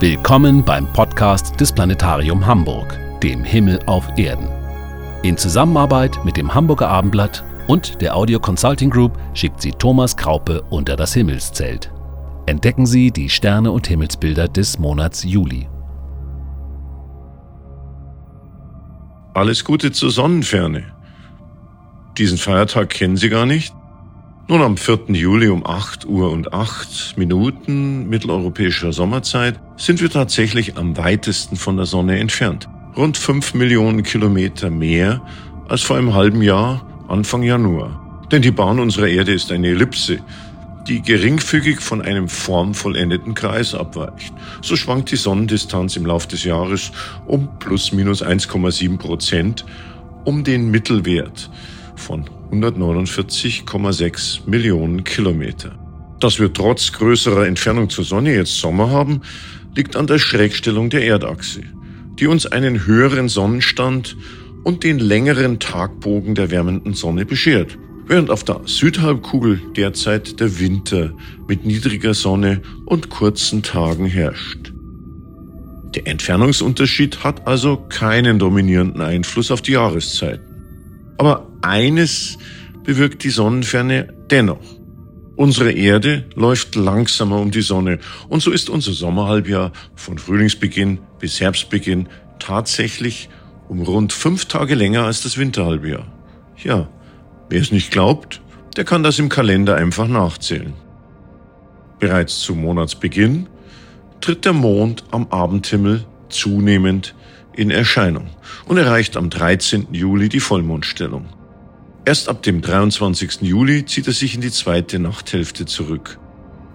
Willkommen beim Podcast des Planetarium Hamburg, dem Himmel auf Erden. In Zusammenarbeit mit dem Hamburger Abendblatt und der Audio Consulting Group schickt sie Thomas Kraupe unter das Himmelszelt. Entdecken Sie die Sterne und Himmelsbilder des Monats Juli. Alles Gute zur Sonnenferne. Diesen Feiertag kennen Sie gar nicht? Nun, am 4. Juli um 8 Uhr und 8 Minuten mitteleuropäischer Sommerzeit sind wir tatsächlich am weitesten von der Sonne entfernt. Rund 5 Millionen Kilometer mehr als vor einem halben Jahr, Anfang Januar. Denn die Bahn unserer Erde ist eine Ellipse, die geringfügig von einem formvollendeten Kreis abweicht. So schwankt die Sonnendistanz im Laufe des Jahres um plus minus 1,7 Prozent um den Mittelwert von 149,6 Millionen Kilometer. Dass wir trotz größerer Entfernung zur Sonne jetzt Sommer haben, liegt an der Schrägstellung der Erdachse, die uns einen höheren Sonnenstand und den längeren Tagbogen der wärmenden Sonne beschert, während auf der Südhalbkugel derzeit der Winter mit niedriger Sonne und kurzen Tagen herrscht. Der Entfernungsunterschied hat also keinen dominierenden Einfluss auf die Jahreszeiten. Aber eines bewirkt die Sonnenferne dennoch. Unsere Erde läuft langsamer um die Sonne und so ist unser Sommerhalbjahr von Frühlingsbeginn bis Herbstbeginn tatsächlich um rund fünf Tage länger als das Winterhalbjahr. Ja, wer es nicht glaubt, der kann das im Kalender einfach nachzählen. Bereits zu Monatsbeginn tritt der Mond am Abendhimmel zunehmend in Erscheinung und erreicht am 13. Juli die Vollmondstellung. Erst ab dem 23. Juli zieht er sich in die zweite Nachthälfte zurück.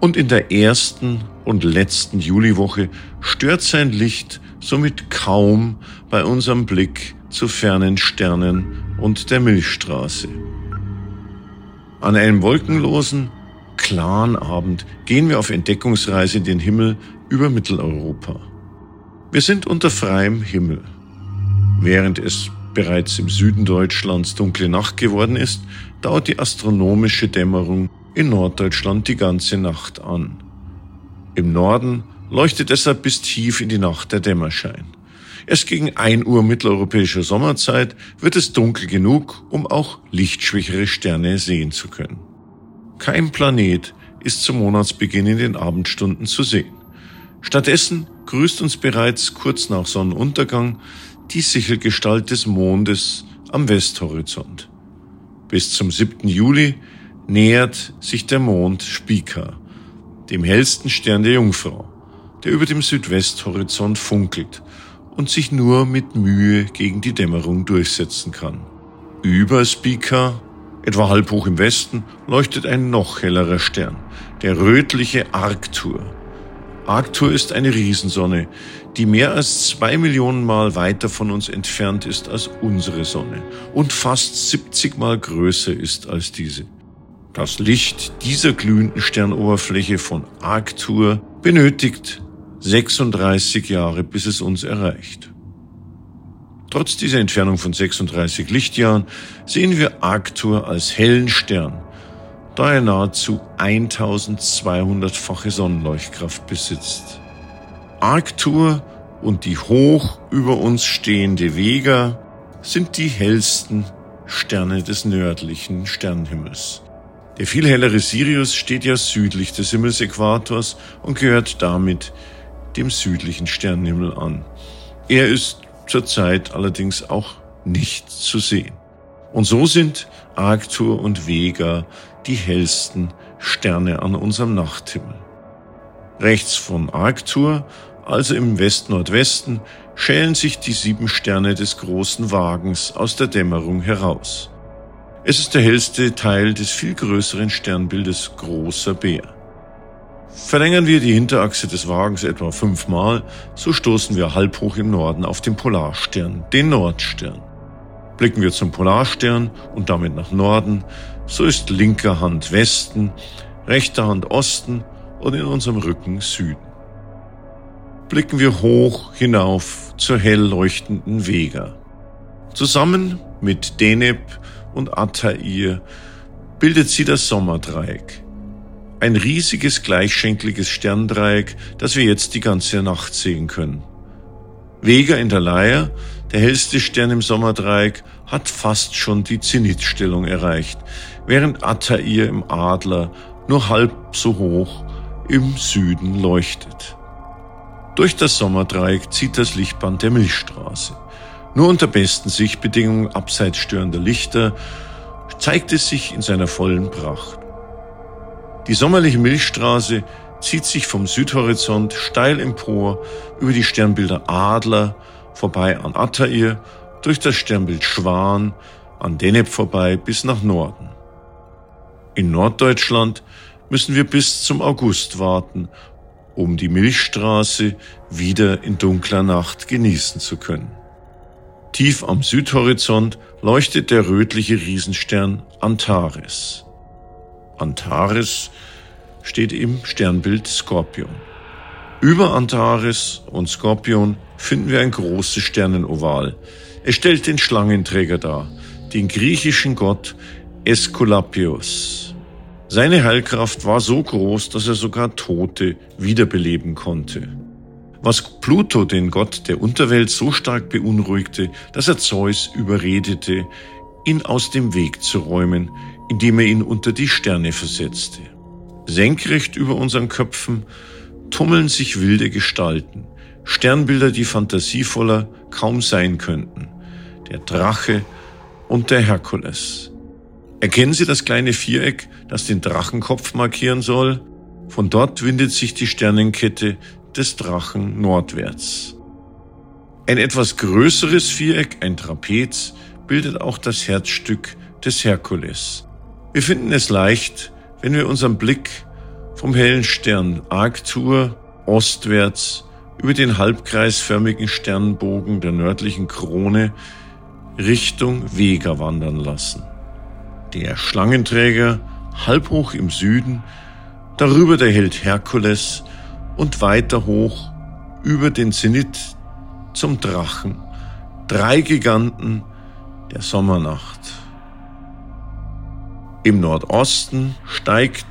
Und in der ersten und letzten Juliwoche stört sein Licht somit kaum bei unserem Blick zu fernen Sternen und der Milchstraße. An einem wolkenlosen, klaren Abend gehen wir auf Entdeckungsreise in den Himmel über Mitteleuropa. Wir sind unter freiem Himmel. Während es bereits im Süden Deutschlands dunkle Nacht geworden ist, dauert die astronomische Dämmerung in Norddeutschland die ganze Nacht an. Im Norden leuchtet deshalb bis tief in die Nacht der Dämmerschein. Erst gegen 1 Uhr mitteleuropäischer Sommerzeit wird es dunkel genug, um auch lichtschwächere Sterne sehen zu können. Kein Planet ist zum Monatsbeginn in den Abendstunden zu sehen. Stattdessen grüßt uns bereits kurz nach Sonnenuntergang die Sichelgestalt des Mondes am Westhorizont. Bis zum 7. Juli nähert sich der Mond Spica, dem hellsten Stern der Jungfrau, der über dem Südwesthorizont funkelt und sich nur mit Mühe gegen die Dämmerung durchsetzen kann. Über Spica, etwa halb hoch im Westen, leuchtet ein noch hellerer Stern, der rötliche Arctur, Arctur ist eine Riesensonne, die mehr als zwei Millionen Mal weiter von uns entfernt ist als unsere Sonne und fast 70 Mal größer ist als diese. Das Licht dieser glühenden Sternoberfläche von Arctur benötigt 36 Jahre, bis es uns erreicht. Trotz dieser Entfernung von 36 Lichtjahren sehen wir Arctur als hellen Stern, da er nahezu 1200-fache Sonnenleuchtkraft besitzt. Arctur und die hoch über uns stehende Vega sind die hellsten Sterne des nördlichen Sternenhimmels. Der viel hellere Sirius steht ja südlich des Himmelsäquators und gehört damit dem südlichen Sternenhimmel an. Er ist zurzeit allerdings auch nicht zu sehen. Und so sind Arctur und Vega die hellsten Sterne an unserem Nachthimmel. Rechts von Arctur, also im West-Nordwesten, schälen sich die sieben Sterne des großen Wagens aus der Dämmerung heraus. Es ist der hellste Teil des viel größeren Sternbildes Großer Bär. Verlängern wir die Hinterachse des Wagens etwa fünfmal, so stoßen wir halb hoch im Norden auf den Polarstern, den Nordstern. Blicken wir zum Polarstern und damit nach Norden, so ist linker Hand Westen, rechter Hand Osten und in unserem Rücken Süden. Blicken wir hoch hinauf zur hell leuchtenden Vega. Zusammen mit Deneb und Attair bildet sie das Sommerdreieck. Ein riesiges gleichschenkliges Sterndreieck, das wir jetzt die ganze Nacht sehen können. Vega in der Leier, der hellste Stern im Sommerdreieck, hat fast schon die Zenithstellung erreicht, während Attair im Adler nur halb so hoch im Süden leuchtet. Durch das Sommerdreieck zieht das Lichtband der Milchstraße. Nur unter besten Sichtbedingungen abseits störender Lichter zeigt es sich in seiner vollen Pracht. Die sommerliche Milchstraße zieht sich vom Südhorizont steil empor über die Sternbilder Adler, vorbei an Attair, durch das Sternbild Schwan, an Deneb vorbei bis nach Norden. In Norddeutschland müssen wir bis zum August warten, um die Milchstraße wieder in dunkler Nacht genießen zu können. Tief am Südhorizont leuchtet der rötliche Riesenstern Antares. Antares steht im Sternbild Skorpion. Über Antares und Skorpion finden wir ein großes Sternenoval. Es stellt den Schlangenträger dar, den griechischen Gott Aesculapius. Seine Heilkraft war so groß, dass er sogar Tote wiederbeleben konnte. Was Pluto, den Gott der Unterwelt, so stark beunruhigte, dass er Zeus überredete, ihn aus dem Weg zu räumen, indem er ihn unter die Sterne versetzte. Senkrecht über unseren Köpfen tummeln sich wilde Gestalten, Sternbilder, die fantasievoller kaum sein könnten. Der Drache und der Herkules. Erkennen Sie das kleine Viereck, das den Drachenkopf markieren soll? Von dort windet sich die Sternenkette des Drachen nordwärts. Ein etwas größeres Viereck, ein Trapez, bildet auch das Herzstück des Herkules. Wir finden es leicht, wenn wir unseren Blick vom hellen Stern Arctur ostwärts über den halbkreisförmigen Sternbogen der nördlichen Krone Richtung Vega wandern lassen. Der Schlangenträger halb hoch im Süden, darüber der Held Herkules und weiter hoch über den Zenit zum Drachen, drei Giganten der Sommernacht. Im Nordosten steigt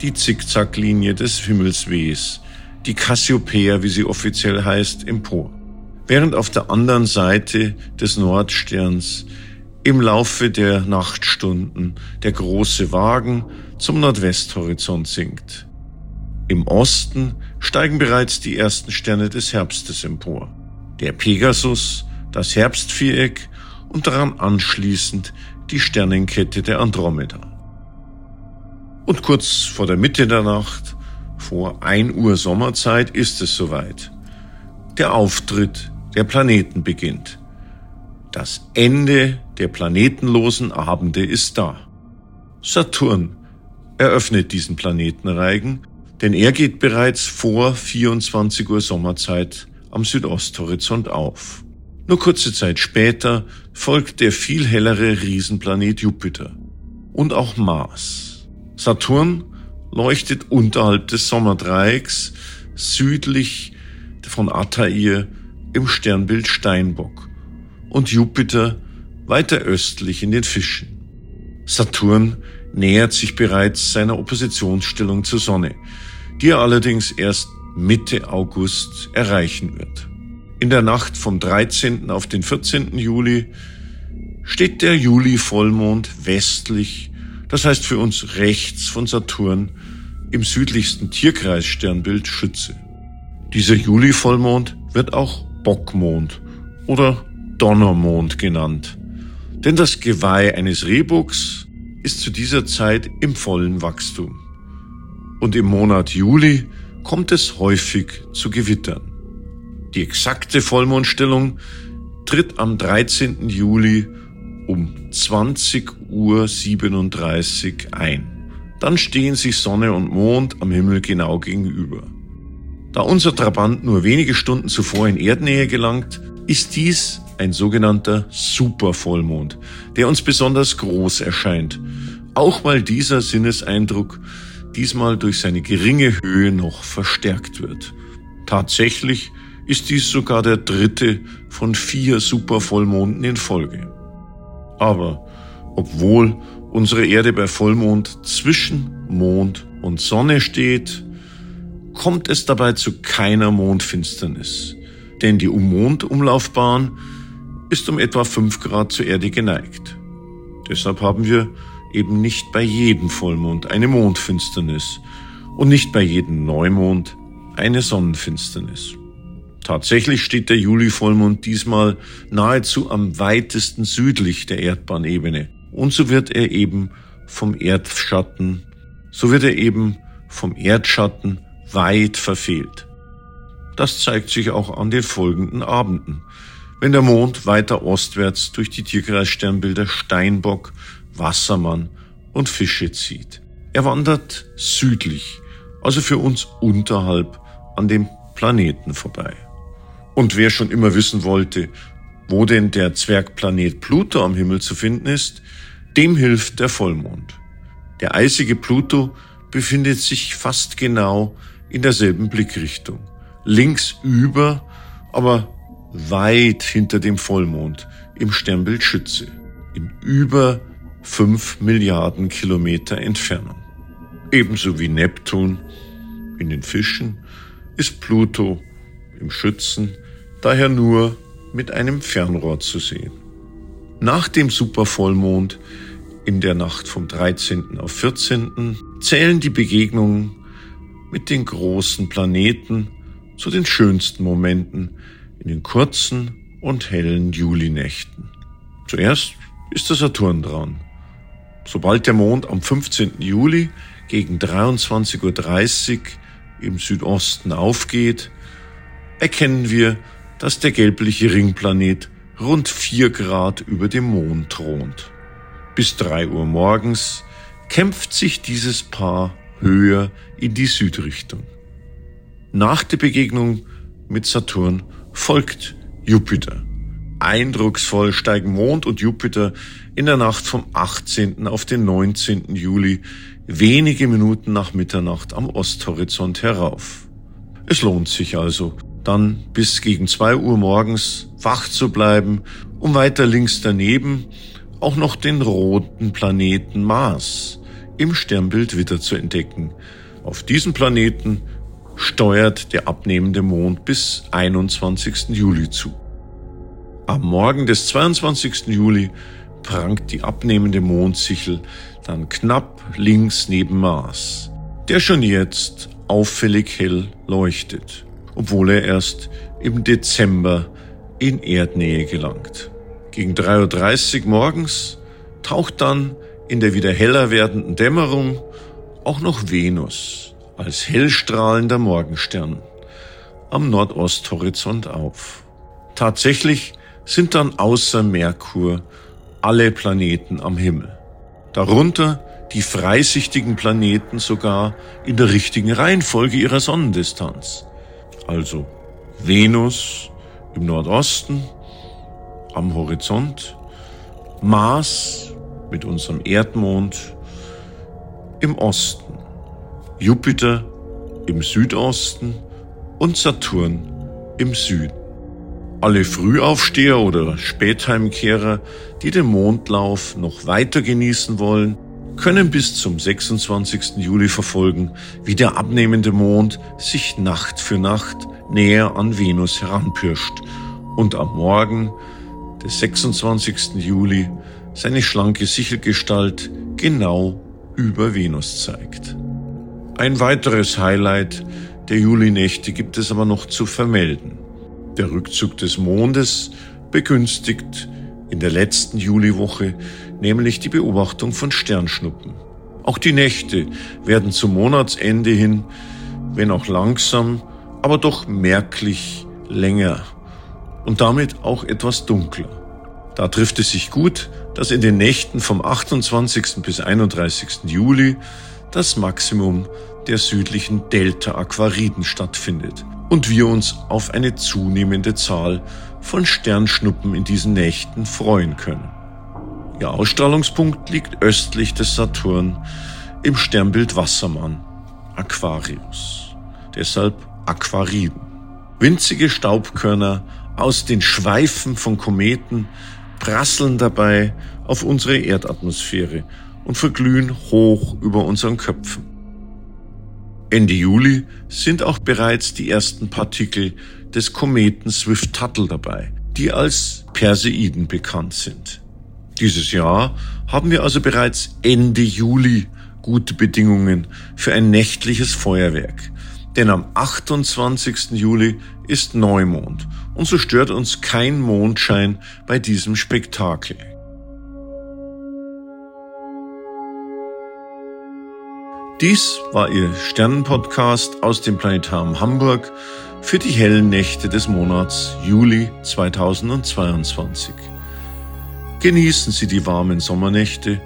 die Zickzacklinie des Himmelswehs, die Cassiopeia, wie sie offiziell heißt, empor. Während auf der anderen Seite des Nordsterns im Laufe der Nachtstunden der große Wagen zum Nordwesthorizont sinkt. Im Osten steigen bereits die ersten Sterne des Herbstes empor. Der Pegasus, das Herbstviereck und daran anschließend die Sternenkette der Andromeda. Und kurz vor der Mitte der Nacht, vor 1 Uhr Sommerzeit, ist es soweit. Der Auftritt der Planeten beginnt. Das Ende der planetenlosen Abende ist da. Saturn eröffnet diesen Planetenreigen, denn er geht bereits vor 24 Uhr Sommerzeit am Südosthorizont auf. Nur kurze Zeit später folgt der viel hellere Riesenplanet Jupiter und auch Mars. Saturn leuchtet unterhalb des Sommerdreiecks südlich von Altair im Sternbild Steinbock und Jupiter weiter östlich in den Fischen. Saturn nähert sich bereits seiner Oppositionsstellung zur Sonne, die er allerdings erst Mitte August erreichen wird. In der Nacht vom 13. auf den 14. Juli steht der Juli-Vollmond westlich, das heißt für uns rechts von Saturn, im südlichsten Tierkreissternbild Schütze. Dieser Juli-Vollmond wird auch Bockmond oder Donnermond genannt. Denn das Geweih eines Rehbucks ist zu dieser Zeit im vollen Wachstum. Und im Monat Juli kommt es häufig zu Gewittern. Die exakte Vollmondstellung tritt am 13. Juli um 20.37 Uhr ein. Dann stehen sich Sonne und Mond am Himmel genau gegenüber. Da unser Trabant nur wenige Stunden zuvor in Erdnähe gelangt, ist dies ein sogenannter Supervollmond, der uns besonders groß erscheint, auch weil dieser Sinneseindruck diesmal durch seine geringe Höhe noch verstärkt wird. Tatsächlich ist dies sogar der dritte von vier Supervollmonden in Folge. Aber obwohl unsere Erde bei Vollmond zwischen Mond und Sonne steht, kommt es dabei zu keiner Mondfinsternis, denn die Mondumlaufbahn ist um etwa 5 Grad zur Erde geneigt. Deshalb haben wir eben nicht bei jedem Vollmond eine Mondfinsternis und nicht bei jedem Neumond eine Sonnenfinsternis. Tatsächlich steht der Juli-Vollmond diesmal nahezu am weitesten südlich der Erdbahnebene. Und so wird er eben vom Erdschatten, so wird er eben vom Erdschatten weit verfehlt. Das zeigt sich auch an den folgenden Abenden, wenn der Mond weiter ostwärts durch die Tierkreissternbilder Steinbock, Wassermann und Fische zieht. Er wandert südlich, also für uns unterhalb an dem Planeten vorbei. Und wer schon immer wissen wollte, wo denn der Zwergplanet Pluto am Himmel zu finden ist, dem hilft der Vollmond. Der eisige Pluto befindet sich fast genau in derselben Blickrichtung. Links über, aber weit hinter dem Vollmond im Sternbild Schütze, in über fünf Milliarden Kilometer Entfernung. Ebenso wie Neptun in den Fischen ist Pluto im Schützen daher nur mit einem Fernrohr zu sehen. Nach dem Supervollmond in der Nacht vom 13. auf 14. zählen die Begegnungen mit den großen Planeten zu den schönsten Momenten in den kurzen und hellen Julinächten. Zuerst ist der Saturn dran. Sobald der Mond am 15. Juli gegen 23.30 Uhr im Südosten aufgeht, erkennen wir, dass der gelbliche Ringplanet rund vier Grad über dem Mond thront. Bis drei Uhr morgens kämpft sich dieses Paar höher in die Südrichtung. Nach der Begegnung mit Saturn folgt Jupiter. Eindrucksvoll steigen Mond und Jupiter in der Nacht vom 18. auf den 19. Juli wenige Minuten nach Mitternacht am Osthorizont herauf. Es lohnt sich also, dann bis gegen zwei Uhr morgens wach zu bleiben, um weiter links daneben auch noch den roten Planeten Mars im Sternbild Witter zu entdecken. Auf diesem Planeten steuert der abnehmende Mond bis 21. Juli zu. Am Morgen des 22. Juli prangt die abnehmende Mondsichel dann knapp links neben Mars, der schon jetzt auffällig hell leuchtet, obwohl er erst im Dezember in Erdnähe gelangt. Gegen 3.30 Uhr morgens taucht dann in der wieder heller werdenden Dämmerung auch noch Venus als hellstrahlender Morgenstern am Nordosthorizont auf. Tatsächlich sind dann außer Merkur alle Planeten am Himmel. Darunter die freisichtigen Planeten sogar in der richtigen Reihenfolge ihrer Sonnendistanz. Also Venus im Nordosten am Horizont, Mars mit unserem Erdmond im Osten, Jupiter im Südosten und Saturn im Süden. Alle Frühaufsteher oder Spätheimkehrer, die den Mondlauf noch weiter genießen wollen, können bis zum 26. Juli verfolgen, wie der abnehmende Mond sich Nacht für Nacht näher an Venus heranpirscht und am Morgen des 26. Juli seine schlanke Sichelgestalt genau über Venus zeigt. Ein weiteres Highlight der Julinächte gibt es aber noch zu vermelden. Der Rückzug des Mondes begünstigt in der letzten Juliwoche nämlich die Beobachtung von Sternschnuppen. Auch die Nächte werden zum Monatsende hin, wenn auch langsam, aber doch merklich länger und damit auch etwas dunkler. Da trifft es sich gut, dass in den Nächten vom 28. bis 31. Juli das Maximum der südlichen Delta-Aquariden stattfindet und wir uns auf eine zunehmende Zahl von Sternschnuppen in diesen Nächten freuen können. Ihr Ausstrahlungspunkt liegt östlich des Saturn im Sternbild Wassermann, Aquarius. Deshalb Aquariden. Winzige Staubkörner aus den Schweifen von Kometen prasseln dabei auf unsere Erdatmosphäre und verglühen hoch über unseren Köpfen. Ende Juli sind auch bereits die ersten Partikel des Kometen Swift-Tuttle dabei, die als Perseiden bekannt sind. Dieses Jahr haben wir also bereits Ende Juli gute Bedingungen für ein nächtliches Feuerwerk. Denn am 28. Juli ist Neumond und so stört uns kein Mondschein bei diesem Spektakel. Dies war Ihr Sternenpodcast aus dem Planetarium Hamburg für die hellen Nächte des Monats Juli 2022. Genießen Sie die warmen Sommernächte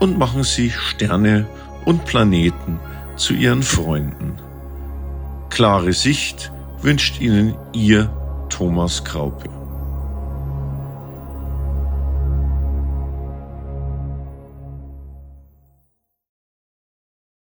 und machen Sie Sterne und Planeten zu Ihren Freunden. Klare Sicht wünscht Ihnen Ihr Thomas Kraupe.